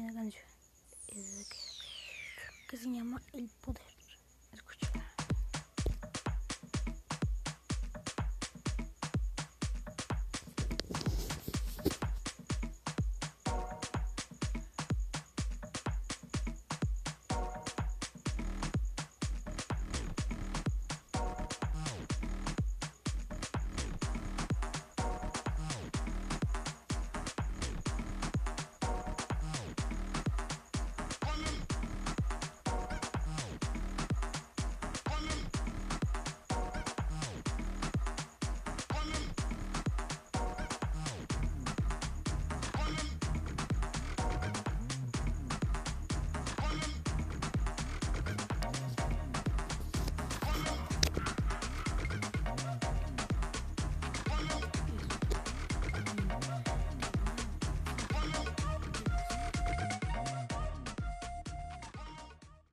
una canción es que se llama El Poder.